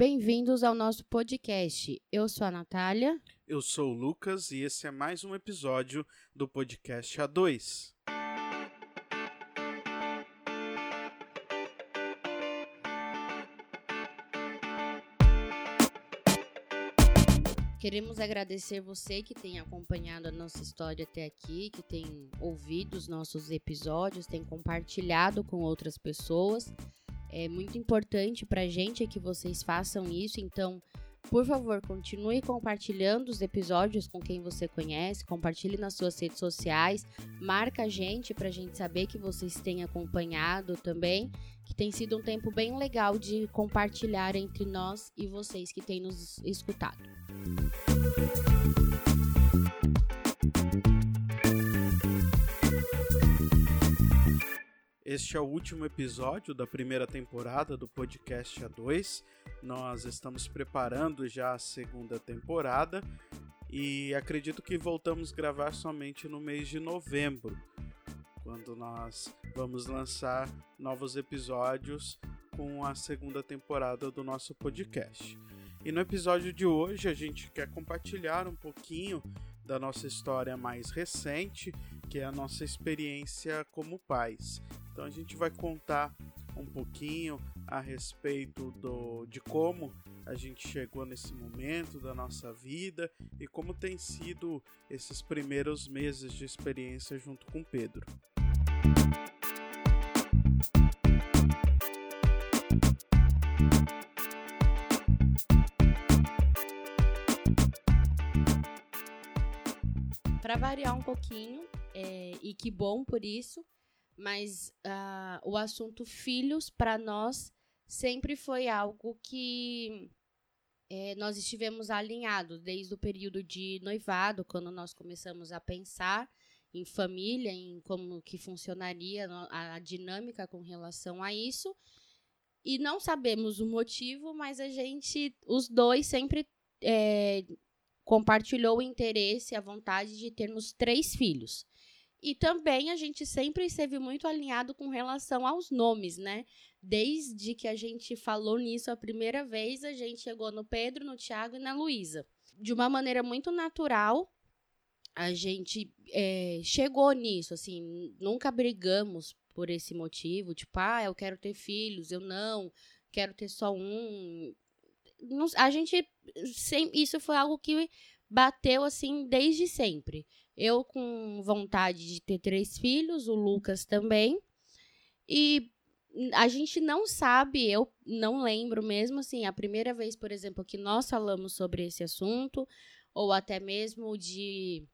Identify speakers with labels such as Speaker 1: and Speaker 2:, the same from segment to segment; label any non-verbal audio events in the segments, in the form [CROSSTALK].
Speaker 1: Bem-vindos ao nosso podcast. Eu sou a Natália.
Speaker 2: Eu sou o Lucas e esse é mais um episódio do podcast A2.
Speaker 1: Queremos agradecer você que tem acompanhado a nossa história até aqui, que tem ouvido os nossos episódios, tem compartilhado com outras pessoas. É muito importante para a gente que vocês façam isso, então, por favor, continue compartilhando os episódios com quem você conhece, compartilhe nas suas redes sociais, marca a gente para a gente saber que vocês têm acompanhado também, que tem sido um tempo bem legal de compartilhar entre nós e vocês que têm nos escutado.
Speaker 2: Este é o último episódio da primeira temporada do podcast A2. Nós estamos preparando já a segunda temporada e acredito que voltamos a gravar somente no mês de novembro, quando nós vamos lançar novos episódios com a segunda temporada do nosso podcast. E no episódio de hoje a gente quer compartilhar um pouquinho da nossa história mais recente, que é a nossa experiência como pais. Então a gente vai contar um pouquinho a respeito do, de como a gente chegou nesse momento da nossa vida e como tem sido esses primeiros meses de experiência junto com Pedro.
Speaker 1: para variar um pouquinho, é, e que bom por isso, mas uh, o assunto filhos, para nós, sempre foi algo que é, nós estivemos alinhados desde o período de noivado, quando nós começamos a pensar em família, em como que funcionaria a, a dinâmica com relação a isso. E não sabemos o motivo, mas a gente, os dois, sempre é, compartilhou o interesse a vontade de termos três filhos. E também a gente sempre esteve muito alinhado com relação aos nomes, né? Desde que a gente falou nisso a primeira vez, a gente chegou no Pedro, no Tiago e na Luísa. De uma maneira muito natural, a gente é, chegou nisso, assim, nunca brigamos por esse motivo, tipo, ah, eu quero ter filhos, eu não, quero ter só um a gente isso foi algo que bateu assim desde sempre. Eu com vontade de ter três filhos, o Lucas também. E a gente não sabe, eu não lembro mesmo assim, a primeira vez, por exemplo, que nós falamos sobre esse assunto, ou até mesmo de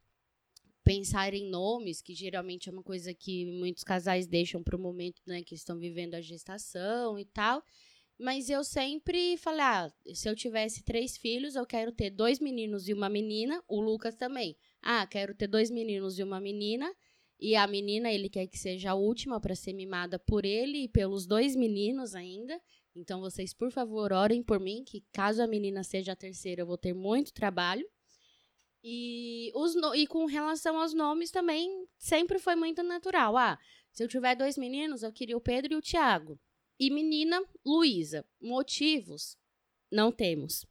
Speaker 1: pensar em nomes, que geralmente é uma coisa que muitos casais deixam para o momento né, que estão vivendo a gestação e tal. Mas eu sempre falei: ah, se eu tivesse três filhos, eu quero ter dois meninos e uma menina. O Lucas também. Ah, quero ter dois meninos e uma menina. E a menina, ele quer que seja a última para ser mimada por ele e pelos dois meninos ainda. Então, vocês, por favor, orem por mim, que caso a menina seja a terceira, eu vou ter muito trabalho. E, os no... e com relação aos nomes também, sempre foi muito natural. Ah, se eu tiver dois meninos, eu queria o Pedro e o Tiago. E menina Luísa, motivos não temos.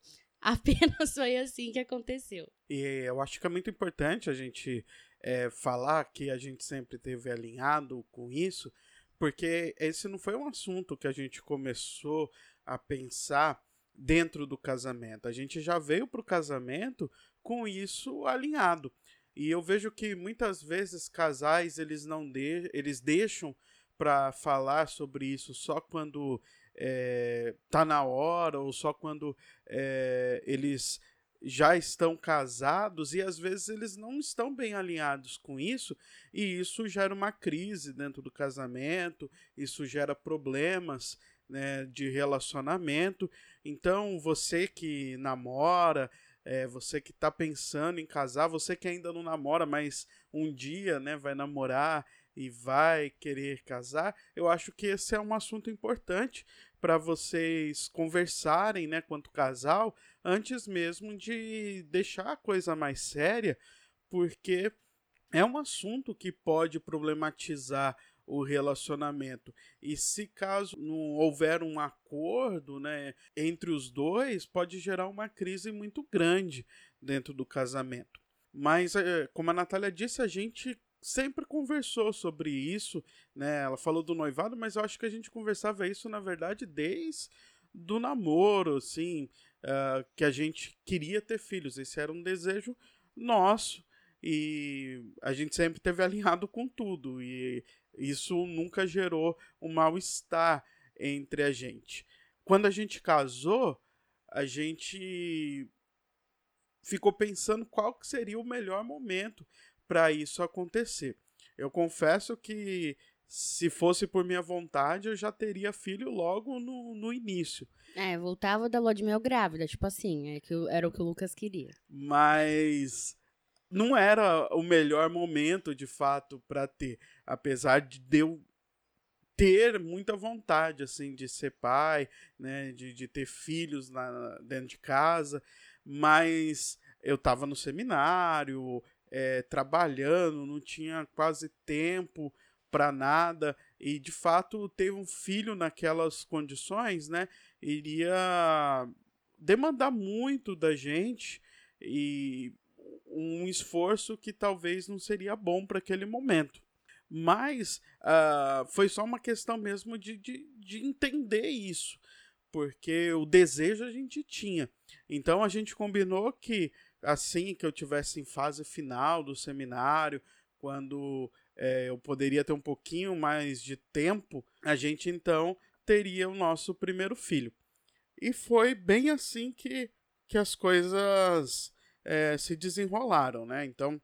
Speaker 1: Apenas foi assim que aconteceu.
Speaker 2: E eu acho que é muito importante a gente é, falar que a gente sempre teve alinhado com isso, porque esse não foi um assunto que a gente começou a pensar dentro do casamento. A gente já veio para o casamento com isso alinhado. E eu vejo que muitas vezes casais eles não de, eles deixam para falar sobre isso só quando é, tá na hora ou só quando é, eles já estão casados e às vezes eles não estão bem alinhados com isso e isso gera uma crise dentro do casamento, isso gera problemas né, de relacionamento. Então você que namora, é, você que está pensando em casar, você que ainda não namora, mas um dia né, vai namorar e vai querer casar, eu acho que esse é um assunto importante para vocês conversarem, né, quanto casal, antes mesmo de deixar a coisa mais séria, porque é um assunto que pode problematizar o relacionamento. E se caso não houver um acordo né, entre os dois, pode gerar uma crise muito grande dentro do casamento. Mas, eh, como a Natália disse, a gente sempre conversou sobre isso, né? Ela falou do noivado, mas eu acho que a gente conversava isso, na verdade, desde do namoro, assim, uh, que a gente queria ter filhos. Esse era um desejo nosso e a gente sempre teve [LAUGHS] alinhado com tudo e isso nunca gerou um mal-estar entre a gente. Quando a gente casou, a gente ficou pensando qual que seria o melhor momento para isso acontecer. Eu confesso que se fosse por minha vontade, eu já teria filho logo no, no início.
Speaker 1: É, voltava da lua de mel grávida, tipo assim, é que era o que o Lucas queria.
Speaker 2: Mas não era o melhor momento, de fato, para ter. Apesar de eu ter muita vontade, assim, de ser pai, né, de, de ter filhos na, dentro de casa, mas eu estava no seminário, é, trabalhando, não tinha quase tempo para nada e de fato ter um filho naquelas condições, né, iria demandar muito da gente e um esforço que talvez não seria bom para aquele momento. Mas uh, foi só uma questão mesmo de, de, de entender isso, porque o desejo a gente tinha. Então a gente combinou que assim que eu tivesse em fase final do seminário, quando é, eu poderia ter um pouquinho mais de tempo, a gente então teria o nosso primeiro filho. E foi bem assim que, que as coisas é, se desenrolaram, né? Então,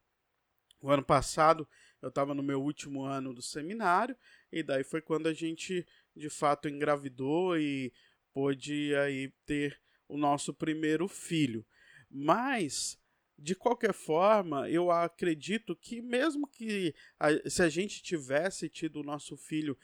Speaker 2: o ano passado eu estava no meu último ano do seminário, e daí foi quando a gente de fato engravidou e pôde aí ter o nosso primeiro filho. Mas, de qualquer forma, eu acredito que, mesmo que a, se a gente tivesse tido o nosso filho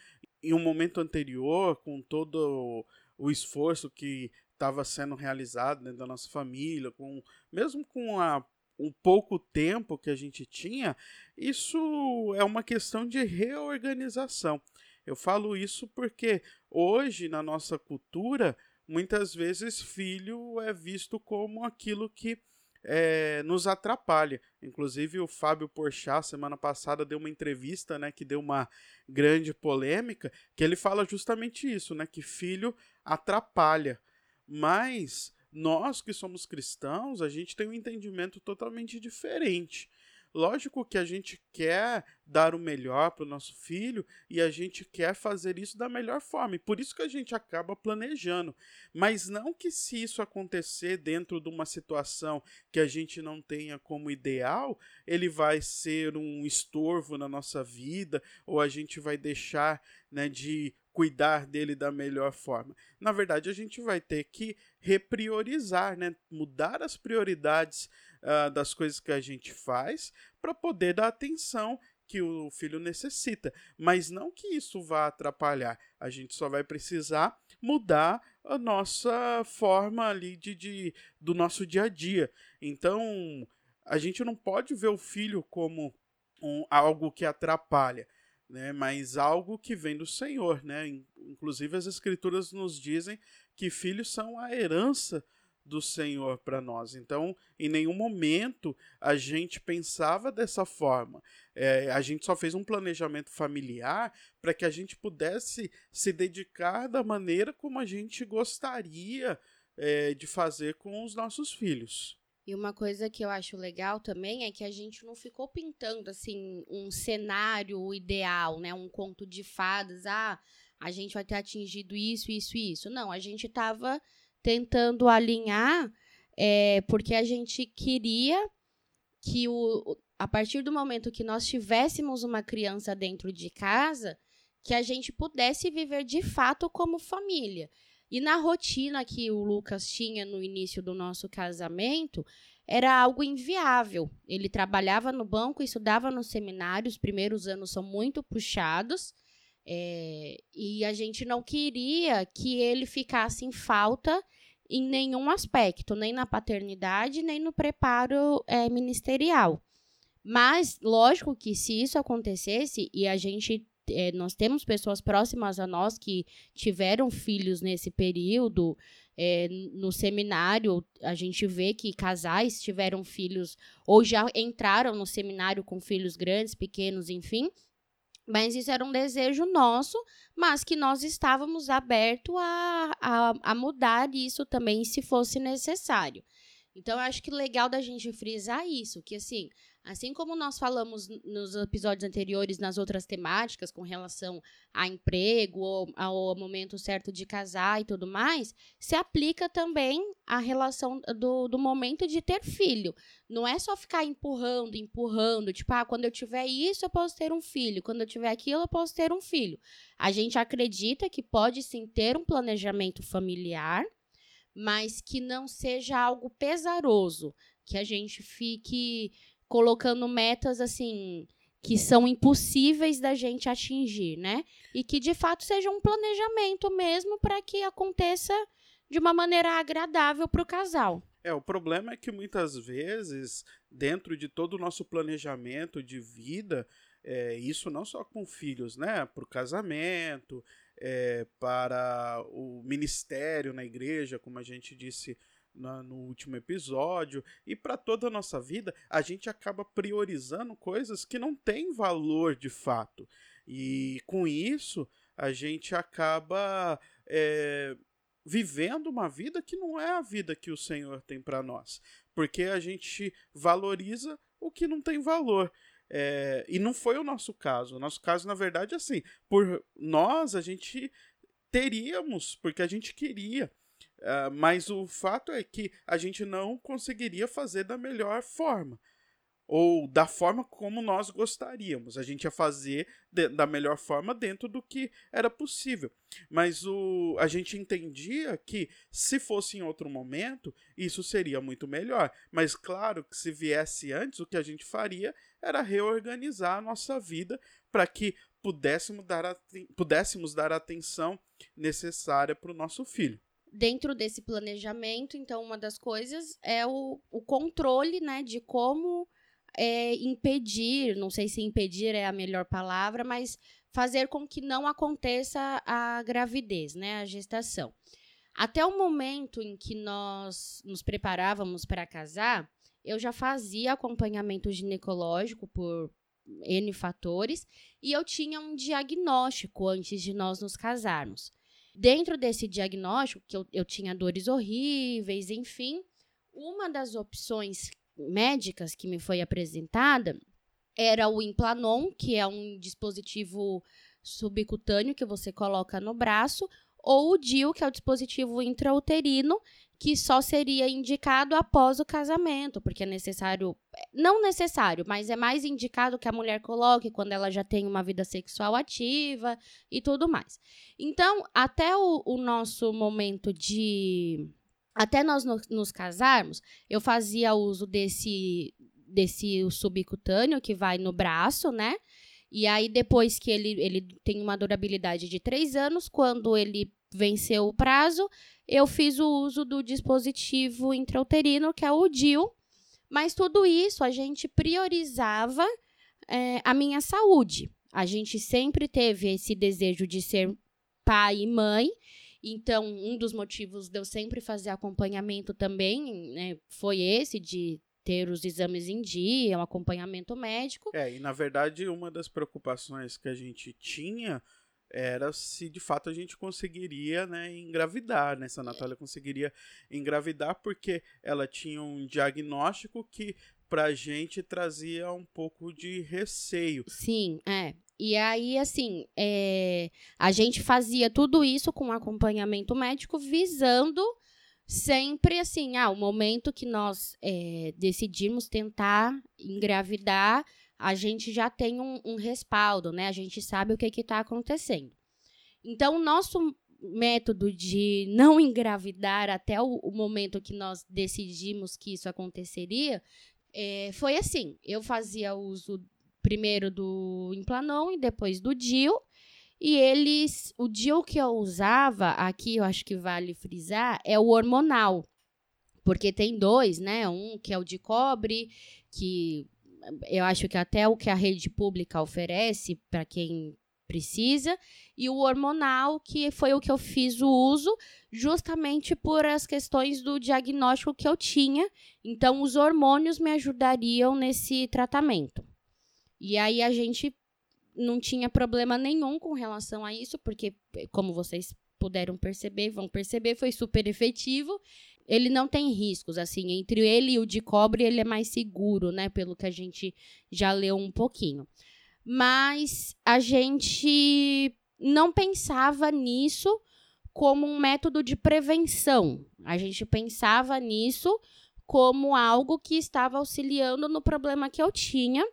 Speaker 2: em um momento anterior, com todo o esforço que estava sendo realizado dentro da nossa família, com mesmo com a um pouco tempo que a gente tinha, isso é uma questão de reorganização. Eu falo isso porque hoje na nossa cultura muitas vezes filho é visto como aquilo que é, nos atrapalha. Inclusive o Fábio Porchat semana passada deu uma entrevista, né, que deu uma grande polêmica, que ele fala justamente isso, né, que filho atrapalha. Mas nós que somos cristãos, a gente tem um entendimento totalmente diferente. Lógico que a gente quer dar o melhor para o nosso filho e a gente quer fazer isso da melhor forma. E por isso que a gente acaba planejando. Mas não que se isso acontecer dentro de uma situação que a gente não tenha como ideal, ele vai ser um estorvo na nossa vida ou a gente vai deixar né, de cuidar dele da melhor forma. Na verdade, a gente vai ter que repriorizar, né? mudar as prioridades uh, das coisas que a gente faz para poder dar atenção que o filho necessita. Mas não que isso vá atrapalhar. A gente só vai precisar mudar a nossa forma ali de, de do nosso dia a dia. Então, a gente não pode ver o filho como um, algo que atrapalha né? Mas algo que vem do Senhor, né? Inclusive as escrituras nos dizem que filhos são a herança do Senhor para nós. Então, em nenhum momento a gente pensava dessa forma. É, a gente só fez um planejamento familiar para que a gente pudesse se dedicar da maneira como a gente gostaria é, de fazer com os nossos filhos.
Speaker 1: E uma coisa que eu acho legal também é que a gente não ficou pintando assim um cenário ideal, né? Um conto de fadas, ah, a gente vai ter atingido isso, isso e isso. Não, a gente estava tentando alinhar, é, porque a gente queria que o, a partir do momento que nós tivéssemos uma criança dentro de casa, que a gente pudesse viver de fato como família. E na rotina que o Lucas tinha no início do nosso casamento, era algo inviável. Ele trabalhava no banco, estudava no seminário, os primeiros anos são muito puxados. É, e a gente não queria que ele ficasse em falta em nenhum aspecto, nem na paternidade, nem no preparo é, ministerial. Mas, lógico que se isso acontecesse e a gente é, nós temos pessoas próximas a nós que tiveram filhos nesse período. É, no seminário, a gente vê que casais tiveram filhos ou já entraram no seminário com filhos grandes, pequenos, enfim. Mas isso era um desejo nosso, mas que nós estávamos abertos a, a, a mudar isso também, se fosse necessário. Então, eu acho que legal da gente frisar isso, que assim, Assim como nós falamos nos episódios anteriores, nas outras temáticas, com relação a emprego, ou ao momento certo de casar e tudo mais, se aplica também à relação do, do momento de ter filho. Não é só ficar empurrando, empurrando, tipo, ah, quando eu tiver isso, eu posso ter um filho, quando eu tiver aquilo, eu posso ter um filho. A gente acredita que pode sim ter um planejamento familiar, mas que não seja algo pesaroso, que a gente fique colocando metas assim que são impossíveis da gente atingir, né? E que de fato seja um planejamento mesmo para que aconteça de uma maneira agradável para o casal.
Speaker 2: É, o problema é que muitas vezes, dentro de todo o nosso planejamento de vida, é, isso não só com filhos, né? Para o casamento, é, para o ministério na igreja, como a gente disse na, no último episódio, e para toda a nossa vida, a gente acaba priorizando coisas que não têm valor de fato. E com isso, a gente acaba é, vivendo uma vida que não é a vida que o Senhor tem para nós, porque a gente valoriza o que não tem valor. É, e não foi o nosso caso. O nosso caso, na verdade, é assim: por nós, a gente teríamos, porque a gente queria. Uh, mas o fato é que a gente não conseguiria fazer da melhor forma. Ou da forma como nós gostaríamos. A gente ia fazer de, da melhor forma dentro do que era possível. Mas o, a gente entendia que, se fosse em outro momento, isso seria muito melhor. Mas, claro, que se viesse antes, o que a gente faria era reorganizar a nossa vida para que pudéssemos dar, pudéssemos dar a atenção necessária para o nosso filho
Speaker 1: dentro desse planejamento, então, uma das coisas é o, o controle, né, de como é, impedir, não sei se impedir é a melhor palavra, mas fazer com que não aconteça a gravidez, né, a gestação. Até o momento em que nós nos preparávamos para casar, eu já fazia acompanhamento ginecológico por N fatores e eu tinha um diagnóstico antes de nós nos casarmos. Dentro desse diagnóstico, que eu, eu tinha dores horríveis, enfim, uma das opções médicas que me foi apresentada era o Implanon, que é um dispositivo subcutâneo que você coloca no braço, ou o DIL, que é o dispositivo intrauterino, que só seria indicado após o casamento, porque é necessário, não necessário, mas é mais indicado que a mulher coloque quando ela já tem uma vida sexual ativa e tudo mais. Então, até o, o nosso momento de. Até nós no, nos casarmos, eu fazia uso desse, desse subcutâneo que vai no braço, né? E aí, depois que ele, ele tem uma durabilidade de três anos, quando ele venceu o prazo, eu fiz o uso do dispositivo intrauterino, que é o DIL, mas tudo isso a gente priorizava é, a minha saúde. A gente sempre teve esse desejo de ser pai e mãe, então um dos motivos de eu sempre fazer acompanhamento também né, foi esse de ter os exames em dia, um acompanhamento médico.
Speaker 2: É, e na verdade uma das preocupações que a gente tinha era se de fato a gente conseguiria né, engravidar, né? Se a Natália conseguiria engravidar, porque ela tinha um diagnóstico que pra gente trazia um pouco de receio.
Speaker 1: Sim, é. E aí, assim, é, a gente fazia tudo isso com acompanhamento médico, visando sempre assim, ah, o momento que nós é, decidimos tentar engravidar, a gente já tem um, um respaldo, né? A gente sabe o que está acontecendo. Então, nosso método de não [LAUGHS] engravidar até o, o, momento que nós decidimos que isso aconteceria é, foi assim: eu fazia uso primeiro do Implanon e depois do DIL. E eles, o DIL que eu usava, aqui eu acho que vale frisar, é o hormonal. Porque tem dois, né? Um que é o de cobre, que eu acho que até o que a rede pública oferece para quem precisa, e o hormonal, que foi o que eu fiz o uso, justamente por as questões do diagnóstico que eu tinha. Então, os hormônios me ajudariam nesse tratamento. E aí a gente não tinha problema nenhum com relação a isso, porque, como vocês puderam perceber, vão perceber, foi super efetivo. Ele não tem riscos, assim, entre ele e o de cobre, ele é mais seguro, né, pelo que a gente já leu um pouquinho. Mas a gente não pensava nisso como um método de prevenção. A gente pensava nisso como algo que estava auxiliando no problema que eu tinha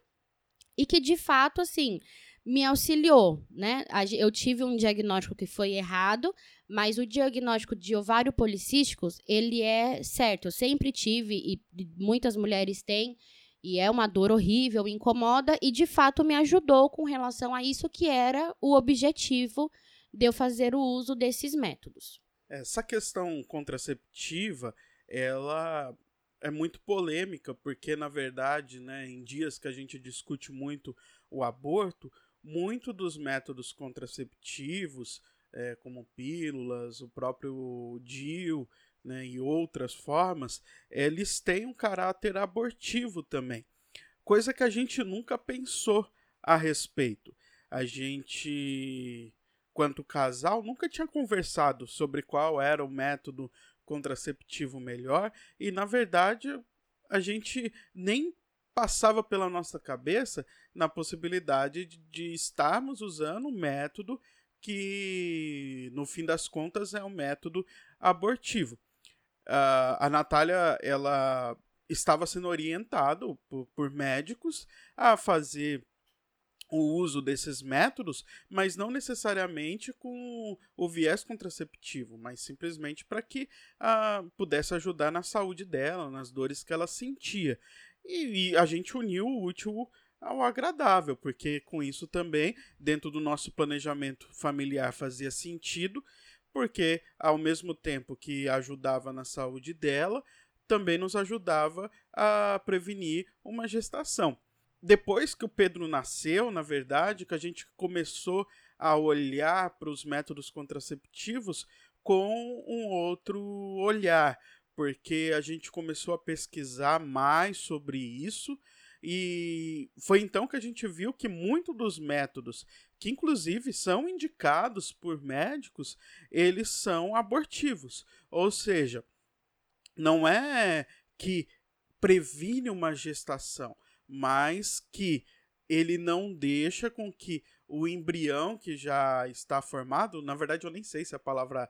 Speaker 1: e que de fato assim me auxiliou, né? Eu tive um diagnóstico que foi errado, mas o diagnóstico de ovário policísticos, ele é certo. Eu sempre tive, e muitas mulheres têm, e é uma dor horrível, incomoda, e de fato me ajudou com relação a isso que era o objetivo de eu fazer o uso desses métodos.
Speaker 2: Essa questão contraceptiva, ela é muito polêmica, porque na verdade, né, em dias que a gente discute muito o aborto, muito dos métodos contraceptivos, é, como pílulas, o próprio DIU né, e outras formas, eles têm um caráter abortivo também. Coisa que a gente nunca pensou a respeito. A gente, quanto casal, nunca tinha conversado sobre qual era o método contraceptivo melhor e, na verdade, a gente nem passava pela nossa cabeça na possibilidade de, de estarmos usando um método que, no fim das contas, é um método abortivo. Uh, a Natália, ela estava sendo orientado por, por médicos a fazer o uso desses métodos, mas não necessariamente com o viés contraceptivo, mas simplesmente para que uh, pudesse ajudar na saúde dela, nas dores que ela sentia. E, e a gente uniu o útil ao agradável, porque com isso também, dentro do nosso planejamento familiar, fazia sentido, porque ao mesmo tempo que ajudava na saúde dela, também nos ajudava a prevenir uma gestação. Depois que o Pedro nasceu, na verdade, que a gente começou a olhar para os métodos contraceptivos com um outro olhar, porque a gente começou a pesquisar mais sobre isso e foi então que a gente viu que muitos dos métodos, que inclusive são indicados por médicos, eles são abortivos. Ou seja, não é que previne uma gestação, mas que ele não deixa com que o embrião que já está formado, na verdade eu nem sei se a palavra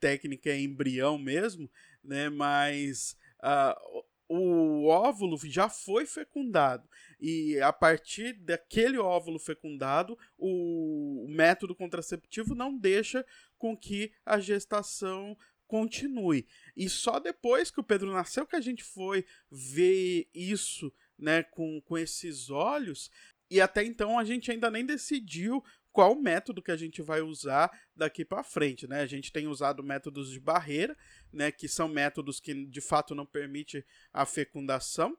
Speaker 2: técnica é embrião mesmo, né? Mas uh, o óvulo já foi fecundado e a partir daquele óvulo fecundado, o método contraceptivo não deixa com que a gestação continue. E só depois que o Pedro nasceu que a gente foi ver isso, né, com, com esses olhos. E até então a gente ainda nem decidiu qual método que a gente vai usar daqui para frente, né? A gente tem usado métodos de barreira, né, que são métodos que de fato não permitem a fecundação,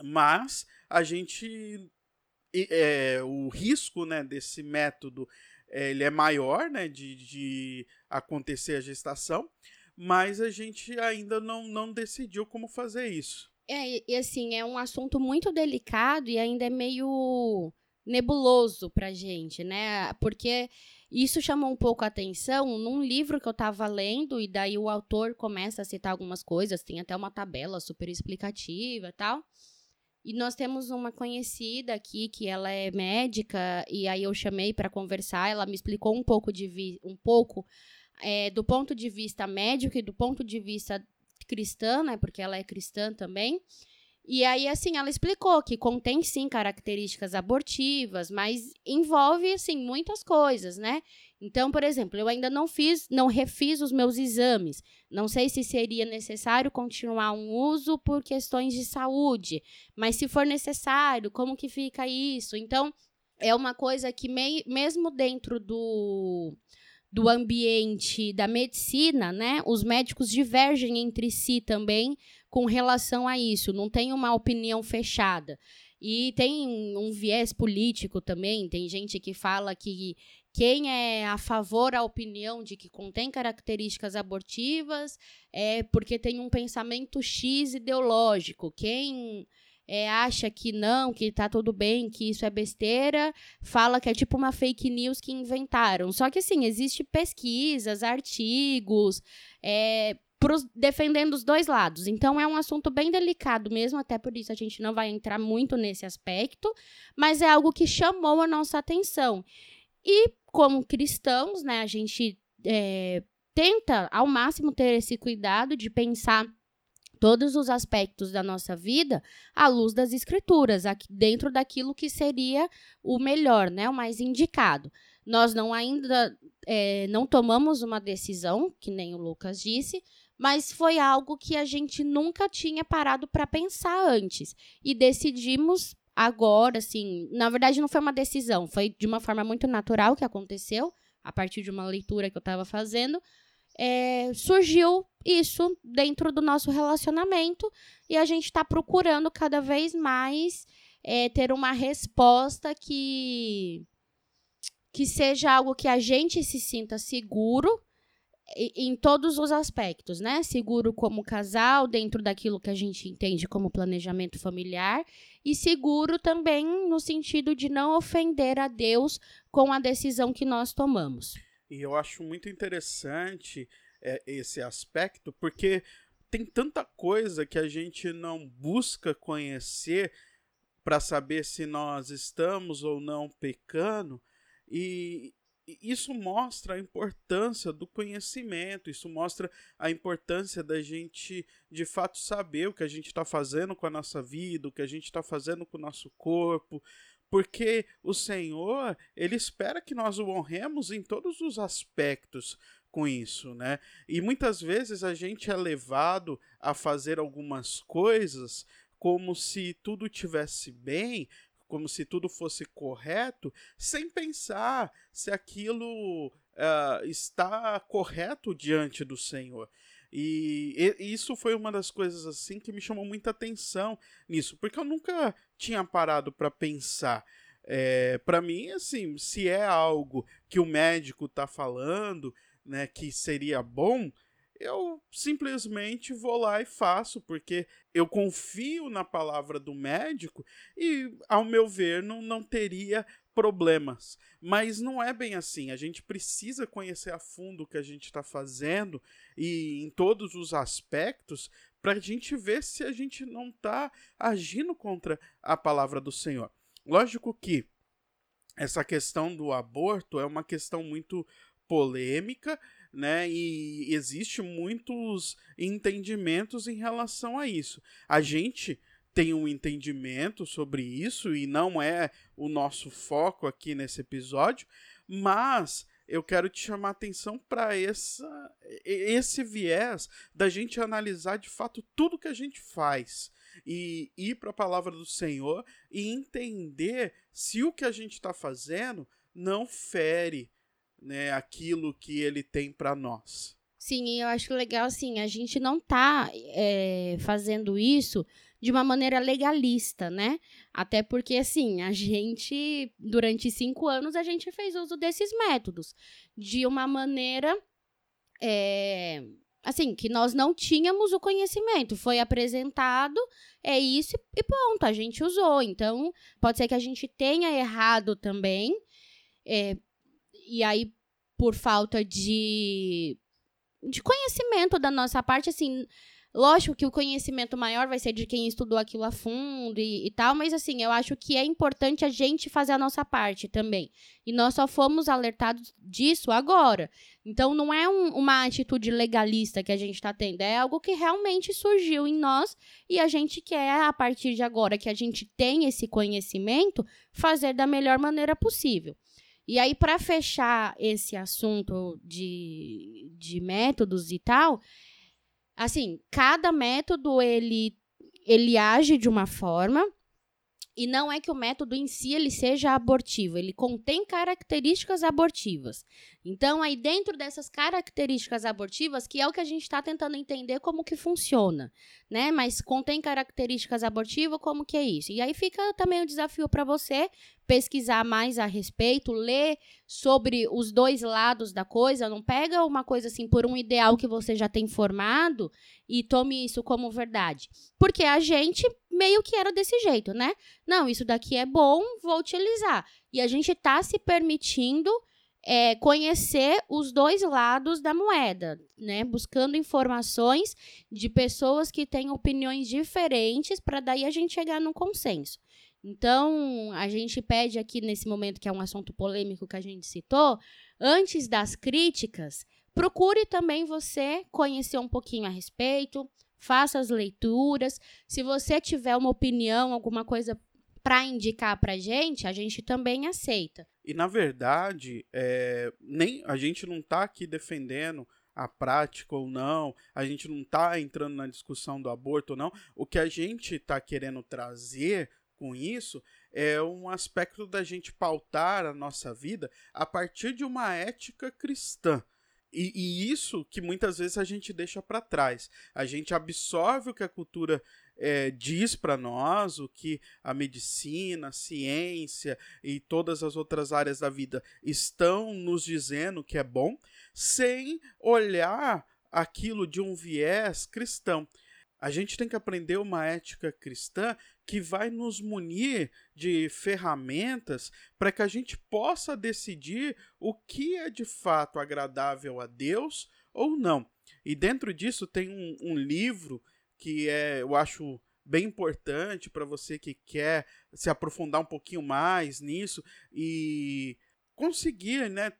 Speaker 2: mas a gente é, o risco, né, desse método é, ele é maior, né, de, de acontecer a gestação, mas a gente ainda não, não decidiu como fazer isso.
Speaker 1: É, e assim, é um assunto muito delicado e ainda é meio nebuloso pra gente, né? Porque isso chamou um pouco a atenção num livro que eu estava lendo, e daí o autor começa a citar algumas coisas, tem até uma tabela super explicativa e tal. E nós temos uma conhecida aqui que ela é médica, e aí eu chamei para conversar, ela me explicou um pouco de um pouco é, do ponto de vista médico e do ponto de vista cristã, né? Porque ela é cristã também. E aí, assim, ela explicou que contém sim características abortivas, mas envolve, assim, muitas coisas, né? Então, por exemplo, eu ainda não fiz, não refiz os meus exames. Não sei se seria necessário continuar um uso por questões de saúde, mas se for necessário, como que fica isso? Então, é uma coisa que mei, mesmo dentro do do ambiente da medicina, né? Os médicos divergem entre si também com relação a isso, não tem uma opinião fechada. E tem um viés político também, tem gente que fala que quem é a favor da opinião de que contém características abortivas é porque tem um pensamento X ideológico. Quem é, acha que não, que tá tudo bem, que isso é besteira, fala que é tipo uma fake news que inventaram. Só que, assim, existe pesquisas, artigos, é, pros, defendendo os dois lados. Então, é um assunto bem delicado mesmo, até por isso a gente não vai entrar muito nesse aspecto, mas é algo que chamou a nossa atenção. E, como cristãos, né, a gente é, tenta ao máximo ter esse cuidado de pensar todos os aspectos da nossa vida à luz das escrituras, dentro daquilo que seria o melhor, né, o mais indicado. Nós não ainda é, não tomamos uma decisão, que nem o Lucas disse, mas foi algo que a gente nunca tinha parado para pensar antes. E decidimos agora, assim, na verdade não foi uma decisão, foi de uma forma muito natural que aconteceu a partir de uma leitura que eu estava fazendo é, surgiu isso dentro do nosso relacionamento e a gente está procurando cada vez mais é, ter uma resposta que que seja algo que a gente se sinta seguro em todos os aspectos, né? Seguro como casal, dentro daquilo que a gente entende como planejamento familiar, e seguro também no sentido de não ofender a Deus com a decisão que nós tomamos.
Speaker 2: E eu acho muito interessante é, esse aspecto, porque tem tanta coisa que a gente não busca conhecer para saber se nós estamos ou não pecando, e isso mostra a importância do conhecimento, isso mostra a importância da gente de fato saber o que a gente está fazendo com a nossa vida, o que a gente está fazendo com o nosso corpo, porque o Senhor, ele espera que nós o honremos em todos os aspectos com isso, né? E muitas vezes a gente é levado a fazer algumas coisas como se tudo tivesse bem, como se tudo fosse correto, sem pensar se aquilo uh, está correto diante do Senhor. E, e, isso foi uma das coisas assim que me chamou muita atenção nisso, porque eu nunca tinha parado para pensar. É, para mim, assim, se é algo que o médico está falando, né, que seria bom, eu simplesmente vou lá e faço, porque eu confio na palavra do médico e, ao meu ver, não, não teria problemas. Mas não é bem assim. A gente precisa conhecer a fundo o que a gente está fazendo e em todos os aspectos para a gente ver se a gente não está agindo contra a palavra do Senhor. Lógico que essa questão do aborto é uma questão muito polêmica, né? E existe muitos entendimentos em relação a isso. A gente tem um entendimento sobre isso e não é o nosso foco aqui nesse episódio, mas eu quero te chamar a atenção para esse viés da gente analisar de fato tudo que a gente faz e ir para a palavra do Senhor e entender se o que a gente está fazendo não fere né, aquilo que ele tem para nós.
Speaker 1: Sim, eu acho legal assim, a gente não está é, fazendo isso de uma maneira legalista, né? Até porque, assim, a gente, durante cinco anos, a gente fez uso desses métodos de uma maneira. É, assim, que nós não tínhamos o conhecimento. Foi apresentado, é isso e ponto, a gente usou. Então, pode ser que a gente tenha errado também. É, e aí, por falta de, de conhecimento da nossa parte, assim, Lógico que o conhecimento maior vai ser de quem estudou aquilo a fundo e, e, tal, mas assim, eu acho que é importante a gente fazer a nossa parte também. E nós só fomos alertados disso agora. Então, não é um, uma atitude legalista que a gente está tendo, é algo que realmente surgiu em nós e a gente quer, a partir de agora que a gente tem esse conhecimento, fazer da melhor maneira possível. E aí, para fechar esse assunto de, de métodos e tal, assim, cada método ele ele age de uma forma E não é que o método em si ele seja abortivo, ele contém características abortivas. Então, aí dentro dessas características abortivas, que é o que a gente está tentando entender como que funciona, né? Mas contém características abortivas, como que é isso? E aí fica também o desafio para você pesquisar mais a respeito, ler sobre os dois lados da coisa, não pega uma coisa assim por um ideal que você já tem formado e tome isso como verdade. Porque a gente meio que era desse jeito, né? Não, isso daqui é bom, vou utilizar. E a gente está se permitindo é, conhecer os dois lados da moeda, né? Buscando informações de pessoas que têm opiniões diferentes para daí a gente chegar num consenso. Então, a gente pede aqui nesse momento, que é um assunto polêmico que a gente citou, antes das críticas, procure também você conhecer um pouquinho a respeito, faça as leituras. Se você tiver uma opinião, alguma coisa para indicar para gente, a gente também aceita.
Speaker 2: E na verdade, é, nem a gente não está aqui defendendo a prática ou não, a gente não está entrando na discussão do aborto ou não. O que a gente está querendo trazer com isso é um aspecto da gente pautar a nossa vida a partir de uma ética cristã. E, e isso que muitas vezes a gente deixa para trás. A gente absorve o que a cultura é, diz para nós, o que a medicina, a ciência e todas as outras áreas da vida estão nos dizendo que é bom, sem olhar aquilo de um viés cristão. A gente tem que aprender uma ética cristã que vai nos munir de ferramentas para que a gente possa decidir o que é de fato agradável a Deus ou não. E dentro disso tem um, um livro que é, eu acho bem importante para você que quer se aprofundar um pouquinho mais nisso e conseguir, né,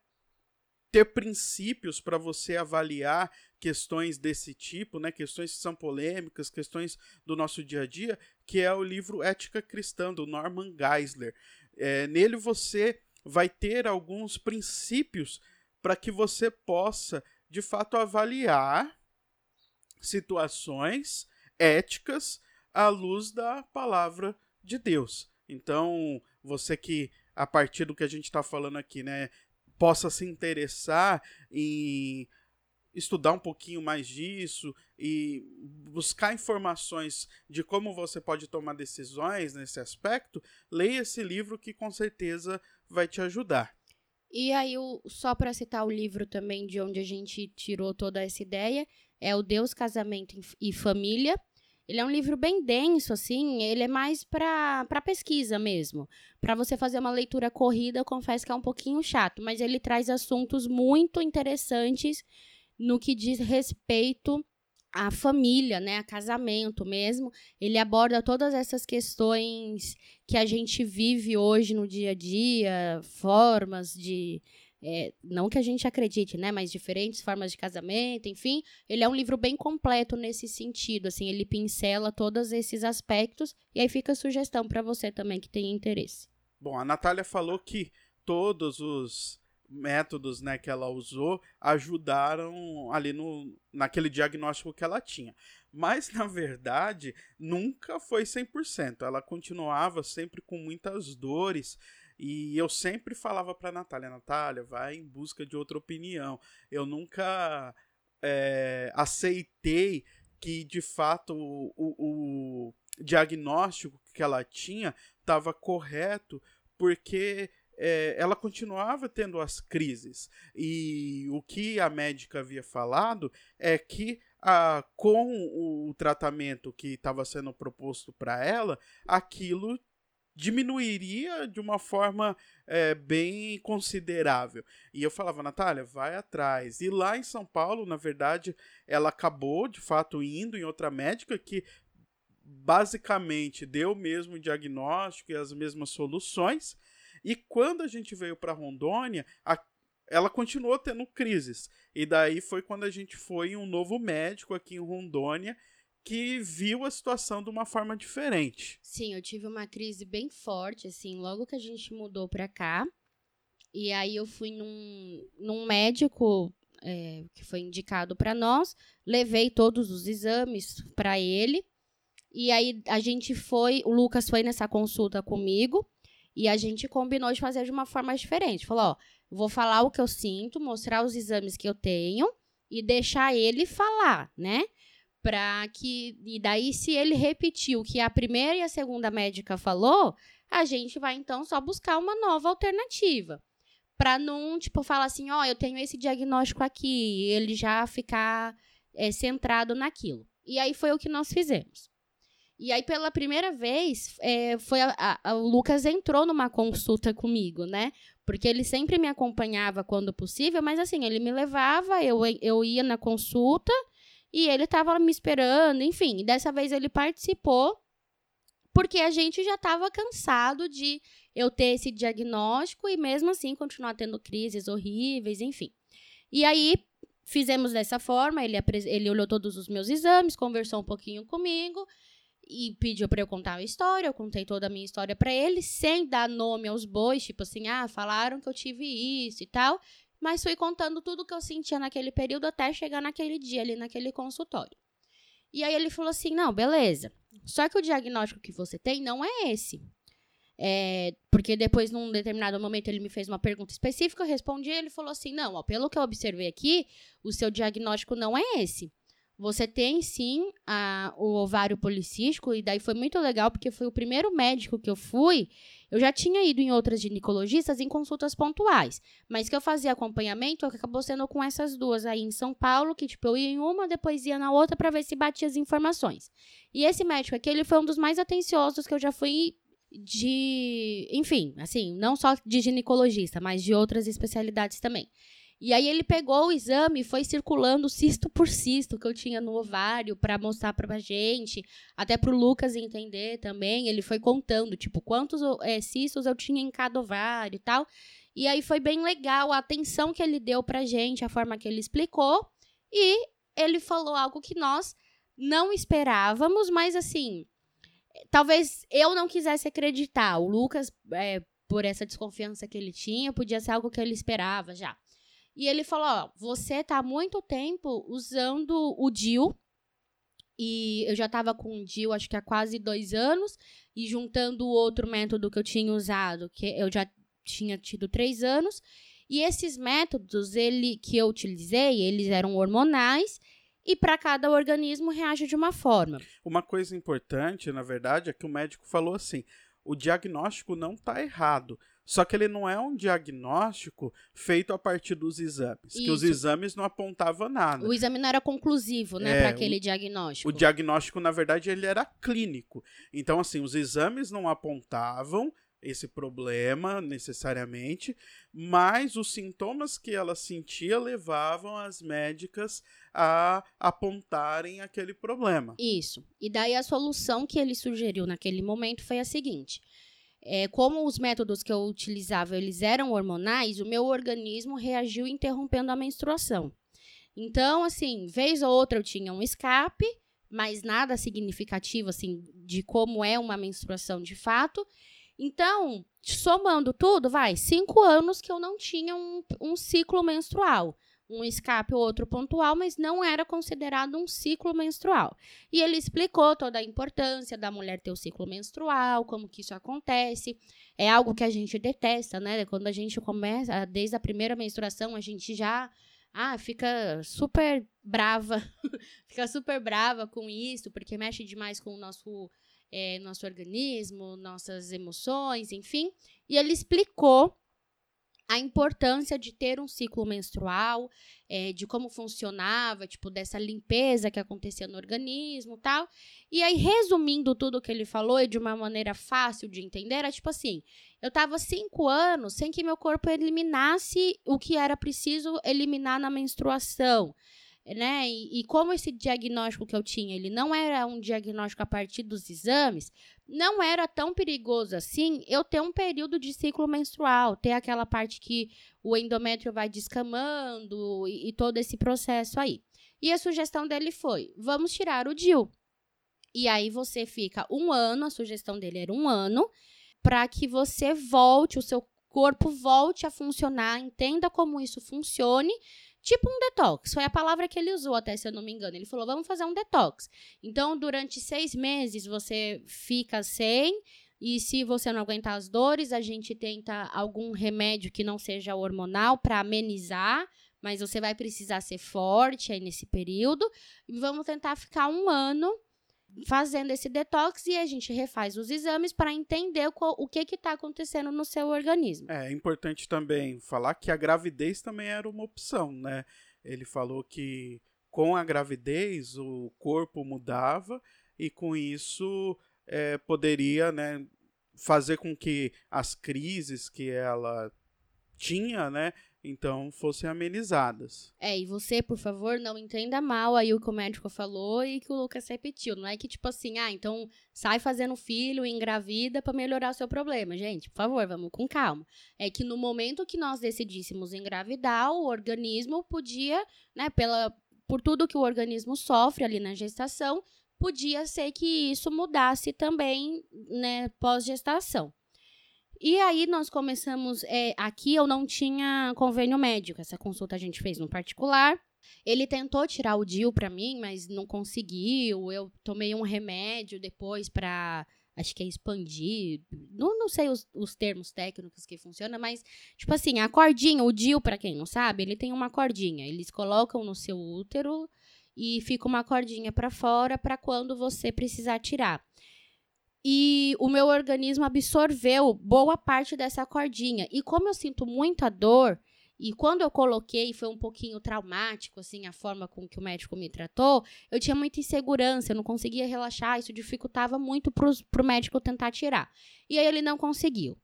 Speaker 2: ter princípios para você avaliar questões desse tipo, né, questões que são polêmicas, questões do nosso dia a dia, que é o livro Ética Cristã, do Norman Geisler. É, nele você vai ter alguns princípios para que você possa, de fato, avaliar situações éticas à luz da palavra de Deus. Então, você que, a partir do que a gente está falando aqui, né, possa se interessar em estudar um pouquinho mais disso e buscar informações de como você pode tomar decisões nesse aspecto, leia esse livro que com certeza vai te ajudar.
Speaker 1: E aí, só para citar o livro também de onde a gente tirou toda essa ideia, é o Deus, Casamento e Família. Ele é um livro bem denso, assim, ele é mais para pesquisa mesmo. Para você fazer uma leitura corrida, eu confesso que é um pouquinho chato, mas ele traz assuntos muito interessantes no que diz respeito à família, né, a casamento mesmo. Ele aborda todas essas questões que a gente vive hoje no dia a dia, formas de é, não que a gente acredite, né, mas diferentes formas de casamento, enfim, ele é um livro bem completo nesse sentido, assim, ele pincela todos esses aspectos e aí fica a sugestão para você também que tem interesse.
Speaker 2: Bom, a Natália falou que todos os métodos né, que ela usou ajudaram ali no, naquele diagnóstico que ela tinha. Mas, na verdade, nunca foi 100%. Ela continuava sempre com muitas dores. E eu sempre falava para Natália: Natália, vai em busca de outra opinião. Eu nunca é, aceitei que, de fato, o, o, o diagnóstico que ela tinha estava correto, porque é, ela continuava tendo as crises. E o que a médica havia falado é que a, com o tratamento que estava sendo proposto para ela, aquilo diminuiria de uma forma é, bem considerável. E eu falava, Natália, vai atrás. E lá em São Paulo, na verdade, ela acabou de fato indo em outra médica que basicamente deu o mesmo diagnóstico e as mesmas soluções. E quando a gente veio para Rondônia, a, ela continuou tendo crises. E daí foi quando a gente foi em um novo médico aqui em Rondônia que viu a situação de uma forma diferente.
Speaker 1: Sim, eu tive uma crise bem forte, assim, logo que a gente mudou para cá. E aí eu fui num, num médico é, que foi indicado para nós, levei todos os exames para ele. E aí a gente foi, o Lucas foi nessa consulta comigo e a gente combinou de fazer de uma forma diferente. Falou, ó, vou falar o que eu sinto, mostrar os exames que eu tenho e deixar ele falar, né? Pra que. E daí, se ele repetiu o que a primeira e a segunda médica falou, a gente vai então só buscar uma nova alternativa. Pra não, tipo, falar assim, ó, oh, eu tenho esse diagnóstico aqui, e ele já ficar é, centrado naquilo. E aí foi o que nós fizemos. E aí, pela primeira vez, é, foi a, a, o Lucas entrou numa consulta comigo, né? Porque ele sempre me acompanhava quando possível, mas assim, ele me levava, eu, eu ia na consulta e ele estava me esperando, enfim. Dessa vez ele participou, porque a gente já estava cansado de eu ter esse diagnóstico e mesmo assim continuar tendo crises horríveis, enfim. E aí, fizemos dessa forma, ele, ele olhou todos os meus exames, conversou um pouquinho comigo e pediu para eu contar a história. Eu contei toda a minha história para ele, sem dar nome aos bois, tipo assim, ah, falaram que eu tive isso e tal. Mas fui contando tudo que eu sentia naquele período até chegar naquele dia ali, naquele consultório. E aí ele falou assim: não, beleza. Só que o diagnóstico que você tem não é esse. É, porque depois, num determinado momento, ele me fez uma pergunta específica, eu respondi, ele falou assim: não, ó, pelo que eu observei aqui, o seu diagnóstico não é esse. Você tem sim a, o ovário policístico, e daí foi muito legal, porque foi o primeiro médico que eu fui. Eu já tinha ido em outras ginecologistas em consultas pontuais, mas que eu fazia acompanhamento, acabou sendo com essas duas aí em São Paulo, que tipo, eu ia em uma, depois ia na outra para ver se batia as informações. E esse médico aqui, ele foi um dos mais atenciosos que eu já fui de, enfim, assim, não só de ginecologista, mas de outras especialidades também. E aí ele pegou o exame e foi circulando cisto por cisto que eu tinha no ovário para mostrar pra gente, até pro Lucas entender também. Ele foi contando, tipo, quantos é, cistos eu tinha em cada ovário e tal. E aí foi bem legal a atenção que ele deu pra gente, a forma que ele explicou. E ele falou algo que nós não esperávamos, mas assim, talvez eu não quisesse acreditar. O Lucas, é, por essa desconfiança que ele tinha, podia ser algo que ele esperava já. E ele falou: ó, você tá há muito tempo usando o DIL. E eu já estava com o DIL, acho que há quase dois anos. E juntando o outro método que eu tinha usado, que eu já tinha tido três anos. E esses métodos ele que eu utilizei, eles eram hormonais e para cada organismo reage de uma forma.
Speaker 2: Uma coisa importante, na verdade, é que o médico falou assim: o diagnóstico não está errado. Só que ele não é um diagnóstico feito a partir dos exames. Isso. Que os exames não apontavam nada.
Speaker 1: O exame não era conclusivo, né, é, para aquele o, diagnóstico.
Speaker 2: O diagnóstico, na verdade, ele era clínico. Então, assim, os exames não apontavam esse problema necessariamente, mas os sintomas que ela sentia levavam as médicas a apontarem aquele problema.
Speaker 1: Isso. E daí a solução que ele sugeriu naquele momento foi a seguinte: é, como os métodos que eu utilizava eles eram hormonais, o meu organismo reagiu interrompendo a menstruação. Então, assim, vez ou outra eu tinha um escape, mas nada significativo, assim, de como é uma menstruação de fato. Então, somando tudo, vai, cinco anos que eu não tinha um, um ciclo menstrual um escape ou outro pontual, mas não era considerado um ciclo menstrual. E ele explicou toda a importância da mulher ter o ciclo menstrual, como que isso acontece. É algo que a gente detesta, né? Quando a gente começa, desde a primeira menstruação, a gente já ah, fica super brava, [LAUGHS] fica super brava com isso, porque mexe demais com o nosso, é, nosso organismo, nossas emoções, enfim. E ele explicou a importância de ter um ciclo menstrual, é, de como funcionava, tipo, dessa limpeza que acontecia no organismo tal. E aí, resumindo tudo que ele falou e de uma maneira fácil de entender, era tipo assim: eu tava cinco anos sem que meu corpo eliminasse o que era preciso eliminar na menstruação né? E, e, como esse diagnóstico que eu tinha, ele não era um diagnóstico a partir dos exames, não era tão perigoso assim eu ter um período de ciclo menstrual, ter aquela parte que o endométrio vai descamando e, e todo esse processo aí. E a sugestão dele foi: vamos tirar o DIL. E aí você fica um ano, a sugestão dele era um ano, para que você volte, o seu corpo volte a funcionar, entenda como isso funcione tipo um detox. Foi a palavra que ele usou, até se eu não me engano. Ele falou: vamos fazer um detox. Então, durante seis meses você fica sem. E se você não aguentar as dores, a gente tenta algum remédio que não seja hormonal para amenizar, mas você vai precisar ser forte aí nesse período. E vamos tentar ficar um ano fazendo esse detox e a gente refaz os exames para entender qual, o que está acontecendo no seu organismo.
Speaker 2: É, é importante também falar que a gravidez também era uma opção, né? Ele falou que com a gravidez o corpo mudava e com isso é, poderia né, fazer com que as crises que ela tinha, né, então fossem amenizadas.
Speaker 1: É, e você, por favor, não entenda mal aí o que o médico falou e que o Lucas repetiu. Não é que, tipo assim, ah, então sai fazendo filho, engravida para melhorar o seu problema. Gente, por favor, vamos com calma. É que no momento que nós decidíssemos engravidar, o organismo podia, né, pela, por tudo que o organismo sofre ali na gestação, podia ser que isso mudasse também, né, pós-gestação. E aí nós começamos. É, aqui eu não tinha convênio médico. Essa consulta a gente fez no particular. Ele tentou tirar o DIL para mim, mas não conseguiu. Eu tomei um remédio depois para acho que é expandir. Não, não sei os, os termos técnicos que funciona, mas, tipo assim, a cordinha, o DIL, para quem não sabe, ele tem uma cordinha. Eles colocam no seu útero e fica uma cordinha para fora para quando você precisar tirar e o meu organismo absorveu boa parte dessa cordinha. E como eu sinto muita dor, e quando eu coloquei foi um pouquinho traumático, assim, a forma com que o médico me tratou, eu tinha muita insegurança, eu não conseguia relaxar, isso dificultava muito para o médico tentar tirar. E aí ele não conseguiu.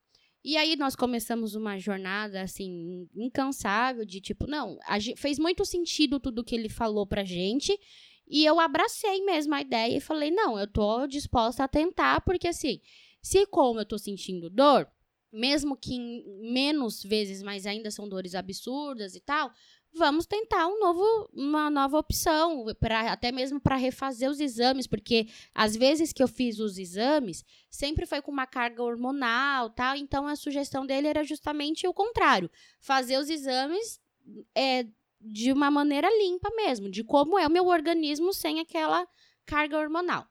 Speaker 1: E aí nós começamos uma jornada, assim, incansável, de tipo, não, fez muito sentido tudo que ele falou pra gente, e eu abracei mesmo a ideia e falei: não, eu tô disposta a tentar, porque assim, se como eu tô sentindo dor, mesmo que menos vezes, mas ainda são dores absurdas e tal, vamos tentar um novo, uma nova opção, pra, até mesmo para refazer os exames, porque às vezes que eu fiz os exames, sempre foi com uma carga hormonal, tal, então a sugestão dele era justamente o contrário, fazer os exames é, de uma maneira limpa mesmo, de como é o meu organismo sem aquela carga hormonal.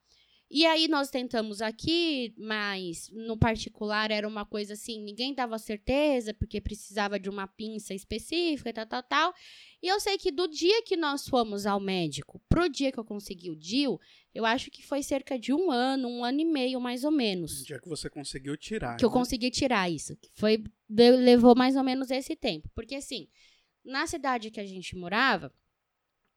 Speaker 1: E aí nós tentamos aqui, mas no particular era uma coisa assim, ninguém dava certeza, porque precisava de uma pinça específica e tal, tal, tal. E eu sei que do dia que nós fomos ao médico pro dia que eu consegui o DIL, eu acho que foi cerca de um ano, um ano e meio mais ou menos.
Speaker 2: O dia que você conseguiu tirar.
Speaker 1: Que né? eu consegui tirar isso. Foi, levou mais ou menos esse tempo. Porque assim, na cidade que a gente morava,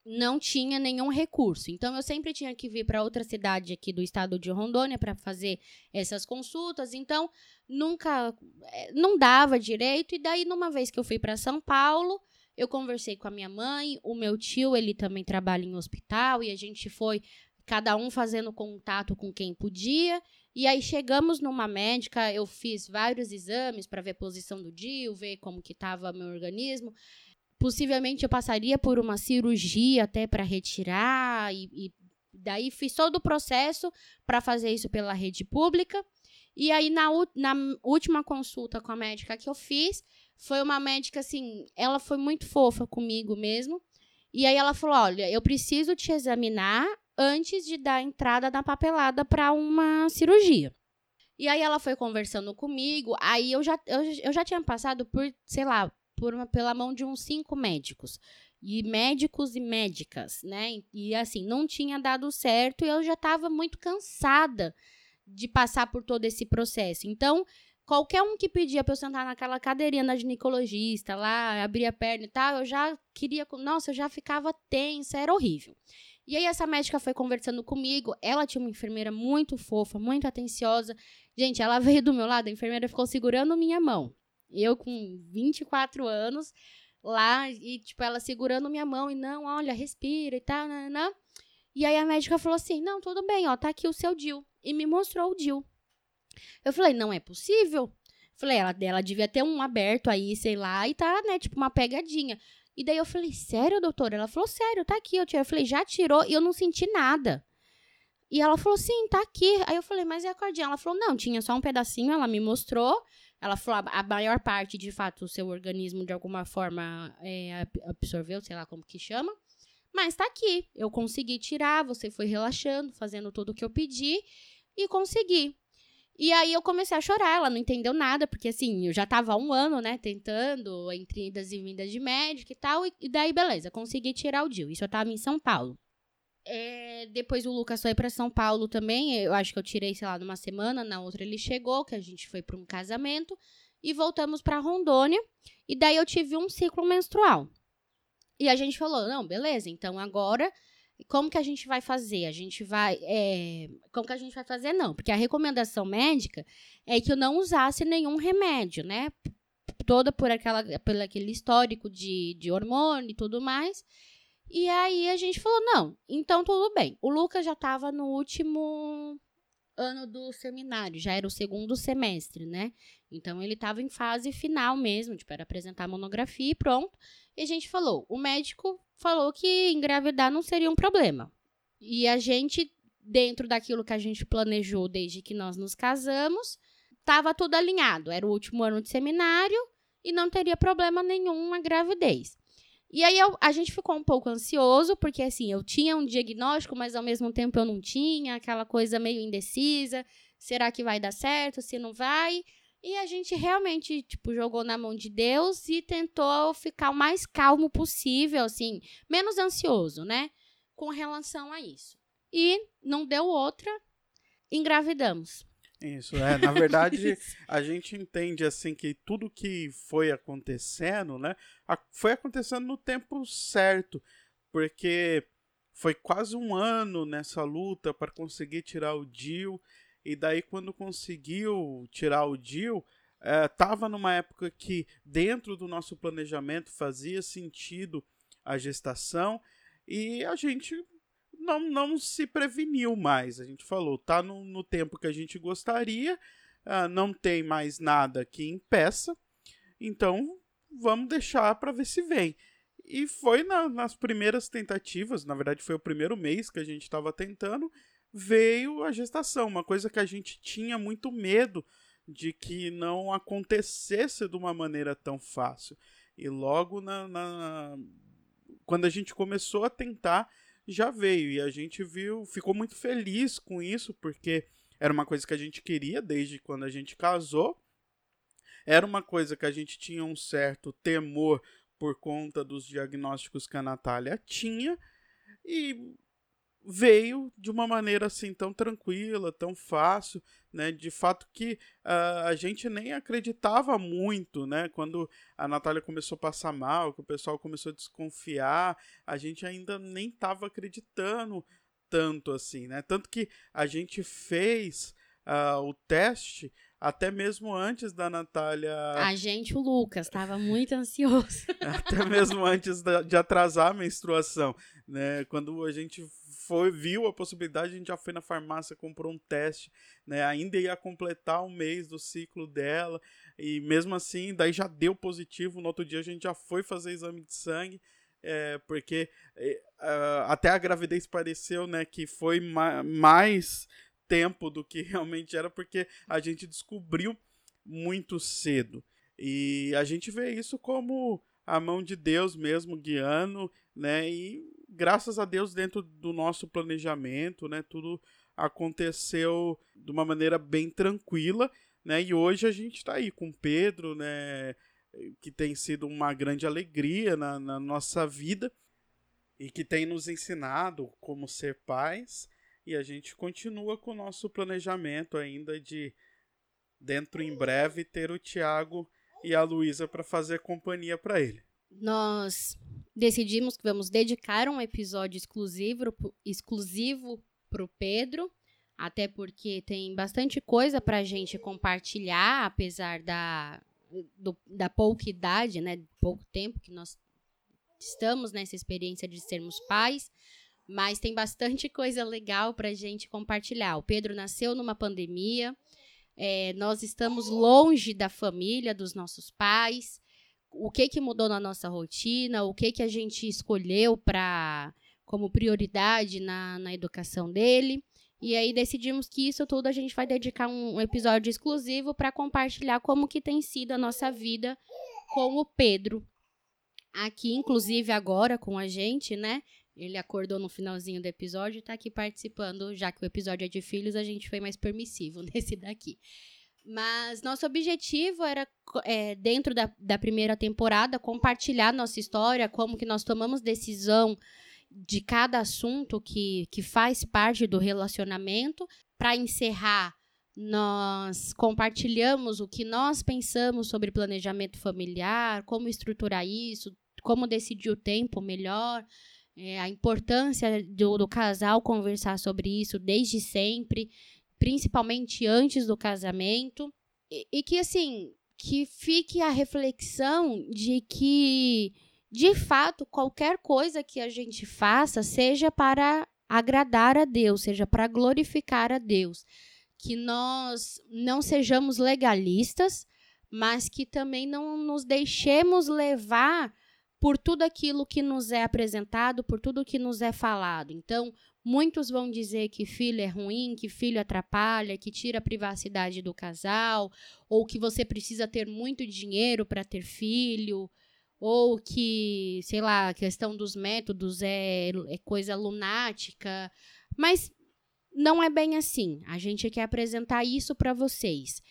Speaker 1: não tinha nenhum recurso. Então eu sempre tinha que vir para outra cidade aqui do estado de Rondônia para fazer essas consultas. Então nunca eh, não dava direito e daí numa vez que eu fui para São Paulo, eu conversei com a minha mãe, o meu tio, ele também trabalha em hospital e a gente foi cada um fazendo contato com quem podia. E aí chegamos numa médica, eu fiz vários exames para ver a posição do DIU, ver como que estava meu organismo. Possivelmente eu passaria por uma cirurgia até para retirar e, e daí fiz todo o processo para fazer isso pela rede pública. E aí na, na última consulta com a médica que eu fiz, foi uma médica assim, ela foi muito fofa comigo mesmo. E aí ela falou: "Olha, eu preciso te examinar antes de dar entrada na papelada para uma cirurgia". E aí ela foi conversando comigo, aí eu já, eu, eu já tinha passado por, sei lá, por uma, pela mão de uns cinco médicos. E médicos e médicas, né? E assim, não tinha dado certo e eu já estava muito cansada de passar por todo esse processo. Então, qualquer um que pedia para eu sentar naquela cadeirinha da ginecologista lá, abrir a perna e tal, eu já queria, nossa, eu já ficava tensa, era horrível. E aí essa médica foi conversando comigo, ela tinha uma enfermeira muito fofa, muito atenciosa. Gente, ela [LAUGHS] veio do meu lado, a enfermeira ficou segurando minha mão. Eu com 24 anos lá e, tipo, ela segurando minha mão e não, olha, respira e tal, né, né. E aí a médica falou assim: não, tudo bem, ó, tá aqui o seu DIL. E me mostrou o DIL. Eu falei: não é possível. Falei: ela, ela devia ter um aberto aí, sei lá, e tá, né, tipo, uma pegadinha. E daí eu falei: sério, doutora? Ela falou: sério, tá aqui. Eu, eu falei: já tirou? E eu não senti nada. E ela falou: sim, tá aqui. Aí eu falei: mas é a cordinha? Ela falou: não, tinha só um pedacinho. Ela me mostrou. Ela falou, a maior parte, de fato, o seu organismo, de alguma forma, é, absorveu, sei lá como que chama. Mas tá aqui. Eu consegui tirar, você foi relaxando, fazendo tudo o que eu pedi e consegui. E aí eu comecei a chorar, ela não entendeu nada, porque assim, eu já tava há um ano, né, tentando, entre idas e vindas de médico e tal, e daí beleza, consegui tirar o DIL. Isso eu tava em São Paulo. É, depois o Lucas foi para São Paulo também. Eu acho que eu tirei, sei lá, numa semana. Na outra ele chegou, que a gente foi para um casamento. E voltamos para Rondônia. E daí eu tive um ciclo menstrual. E a gente falou: não, beleza, então agora. Como que a gente vai fazer? A gente vai. É, como que a gente vai fazer? Não, porque a recomendação médica é que eu não usasse nenhum remédio, né? Toda por, aquela, por aquele histórico de, de hormônio e tudo mais. E aí a gente falou: não, então tudo bem. O Lucas já estava no último ano do seminário, já era o segundo semestre, né? Então ele estava em fase final mesmo, tipo, era apresentar a monografia e pronto. E a gente falou: o médico falou que engravidar não seria um problema. E a gente, dentro daquilo que a gente planejou desde que nós nos casamos, estava tudo alinhado. Era o último ano de seminário e não teria problema nenhum a gravidez. E aí eu, a gente ficou um pouco ansioso, porque assim, eu tinha um diagnóstico, mas ao mesmo tempo eu não tinha, aquela coisa meio indecisa. Será que vai dar certo? Se não vai? E a gente realmente, tipo, jogou na mão de Deus e tentou ficar o mais calmo possível, assim, menos ansioso, né? Com relação a isso. E não deu outra, engravidamos.
Speaker 2: Isso, é. Na [LAUGHS] verdade, a gente entende assim que tudo que foi acontecendo, né, foi acontecendo no tempo certo, porque foi quase um ano nessa luta para conseguir tirar o Dio, e daí quando conseguiu tirar o Dio, estava é, numa época que dentro do nosso planejamento fazia sentido a gestação e a gente não, não se preveniu mais. A gente falou, tá no, no tempo que a gente gostaria, uh, não tem mais nada que impeça, então vamos deixar para ver se vem. E foi na, nas primeiras tentativas, na verdade foi o primeiro mês que a gente estava tentando, veio a gestação, uma coisa que a gente tinha muito medo de que não acontecesse de uma maneira tão fácil. E logo na, na quando a gente começou a tentar, já veio e a gente viu, ficou muito feliz com isso, porque era uma coisa que a gente queria desde quando a gente casou. Era uma coisa que a gente tinha um certo temor por conta dos diagnósticos que a Natália tinha. E veio de uma maneira assim tão tranquila, tão fácil, né? De fato que uh, a gente nem acreditava muito, né? Quando a Natália começou a passar mal, que o pessoal começou a desconfiar, a gente ainda nem estava acreditando tanto assim, né? Tanto que a gente fez uh, o teste até mesmo antes da Natália.
Speaker 1: A gente, o Lucas, estava muito ansioso. [LAUGHS]
Speaker 2: até mesmo antes de atrasar a menstruação, né? Quando a gente foi, viu a possibilidade, a gente já foi na farmácia, comprou um teste, né? Ainda ia completar um mês do ciclo dela, e mesmo assim, daí já deu positivo. No outro dia a gente já foi fazer exame de sangue, é, porque é, até a gravidez pareceu, né, que foi ma mais tempo do que [LAUGHS] realmente era, porque a gente descobriu muito cedo. E a gente vê isso como a mão de Deus mesmo guiando, né? E graças a Deus, dentro do nosso planejamento, né, tudo aconteceu de uma maneira bem tranquila, né? E hoje a gente está aí com Pedro, né, que tem sido uma grande alegria na, na nossa vida e que tem nos ensinado como ser pais. E a gente continua com o nosso planejamento ainda de dentro em breve ter o Tiago e a Luísa para fazer companhia para ele.
Speaker 1: Nós decidimos que vamos dedicar um episódio exclusivo exclusivo para o Pedro, até porque tem bastante coisa para a gente compartilhar, apesar da, do, da pouca idade, né, pouco tempo que nós estamos nessa experiência de sermos pais, mas tem bastante coisa legal para gente compartilhar. O Pedro nasceu numa pandemia, é, nós estamos longe da família, dos nossos pais, o que que mudou na nossa rotina, o que que a gente escolheu para como prioridade na, na educação dele. E aí decidimos que isso tudo a gente vai dedicar um episódio exclusivo para compartilhar como que tem sido a nossa vida com o Pedro. Aqui, inclusive agora com a gente, né? Ele acordou no finalzinho do episódio e tá aqui participando, já que o episódio é de filhos, a gente foi mais permissivo [LAUGHS] nesse daqui. Mas nosso objetivo era, é, dentro da, da primeira temporada, compartilhar nossa história, como que nós tomamos decisão de cada assunto que, que faz parte do relacionamento. Para encerrar, nós compartilhamos o que nós pensamos sobre planejamento familiar, como estruturar isso, como decidir o tempo melhor, é, a importância do, do casal conversar sobre isso desde sempre principalmente antes do casamento, e, e que assim, que fique a reflexão de que de fato, qualquer coisa que a gente faça seja para agradar a Deus, seja para glorificar a Deus. Que nós não sejamos legalistas, mas que também não nos deixemos levar por tudo aquilo que nos é apresentado, por tudo que nos é falado. Então, Muitos vão dizer que filho é ruim, que filho atrapalha, que tira a privacidade do casal, ou que você precisa ter muito dinheiro para ter filho, ou que, sei lá, a questão dos métodos é, é coisa lunática. Mas não é bem assim. A gente quer apresentar isso para vocês.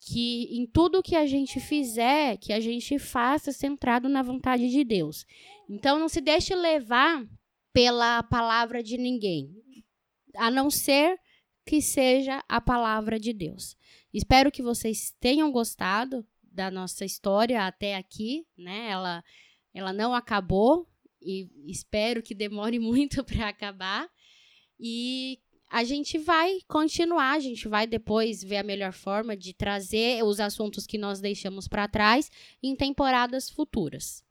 Speaker 1: Que em tudo que a gente fizer, que a gente faça centrado na vontade de Deus. Então não se deixe levar pela palavra de ninguém, a não ser que seja a palavra de Deus. Espero que vocês tenham gostado da nossa história até aqui, né? Ela, ela não acabou e espero que demore [LAUGHS] muito para acabar. E a gente vai continuar, a gente vai depois ver a melhor forma de trazer os assuntos que nós deixamos para trás em temporadas futuras.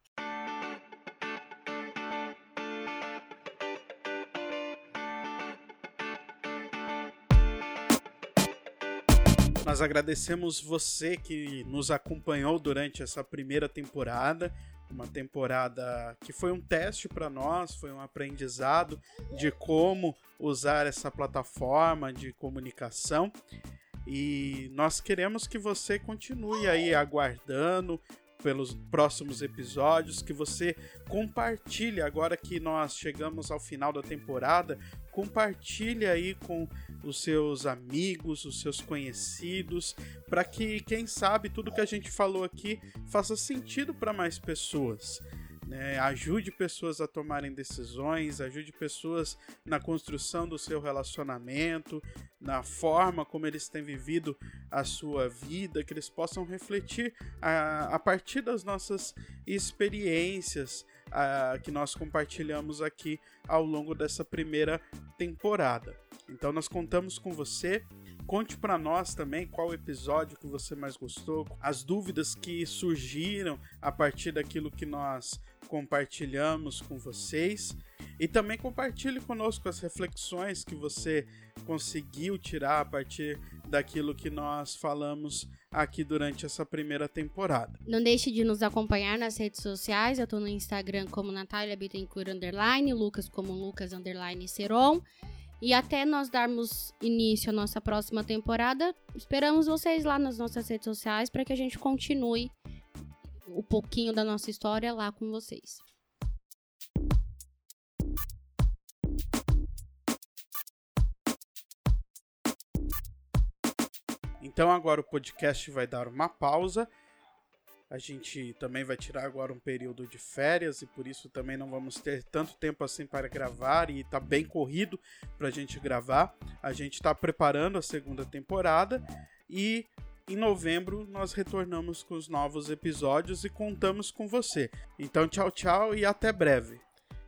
Speaker 2: Nós agradecemos você que nos acompanhou durante essa primeira temporada, uma temporada que foi um teste para nós, foi um aprendizado de como usar essa plataforma de comunicação. E nós queremos que você continue aí aguardando pelos próximos episódios, que você compartilhe agora que nós chegamos ao final da temporada, compartilhe aí com os seus amigos, os seus conhecidos, para que, quem sabe, tudo que a gente falou aqui faça sentido para mais pessoas. Né? Ajude pessoas a tomarem decisões, ajude pessoas na construção do seu relacionamento, na forma como eles têm vivido a sua vida, que eles possam refletir a, a partir das nossas experiências a, que nós compartilhamos aqui ao longo dessa primeira temporada. Então nós contamos com você. Conte para nós também qual episódio que você mais gostou, as dúvidas que surgiram a partir daquilo que nós compartilhamos com vocês. E também compartilhe conosco as reflexões que você conseguiu tirar a partir daquilo que nós falamos aqui durante essa primeira temporada.
Speaker 1: Não deixe de nos acompanhar nas redes sociais. Eu estou no Instagram como Natália Bittencourt Underline, Lucas como Lucas Underline Seron. E até nós darmos início à nossa próxima temporada, esperamos vocês lá nas nossas redes sociais para que a gente continue o pouquinho da nossa história lá com vocês.
Speaker 2: Então agora o podcast vai dar uma pausa a gente também vai tirar agora um período de férias e por isso também não vamos ter tanto tempo assim para gravar e tá bem corrido para a gente gravar. A gente está preparando a segunda temporada e em novembro nós retornamos com os novos episódios e contamos com você. Então tchau, tchau e até breve.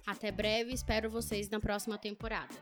Speaker 1: Até breve, espero vocês na próxima temporada.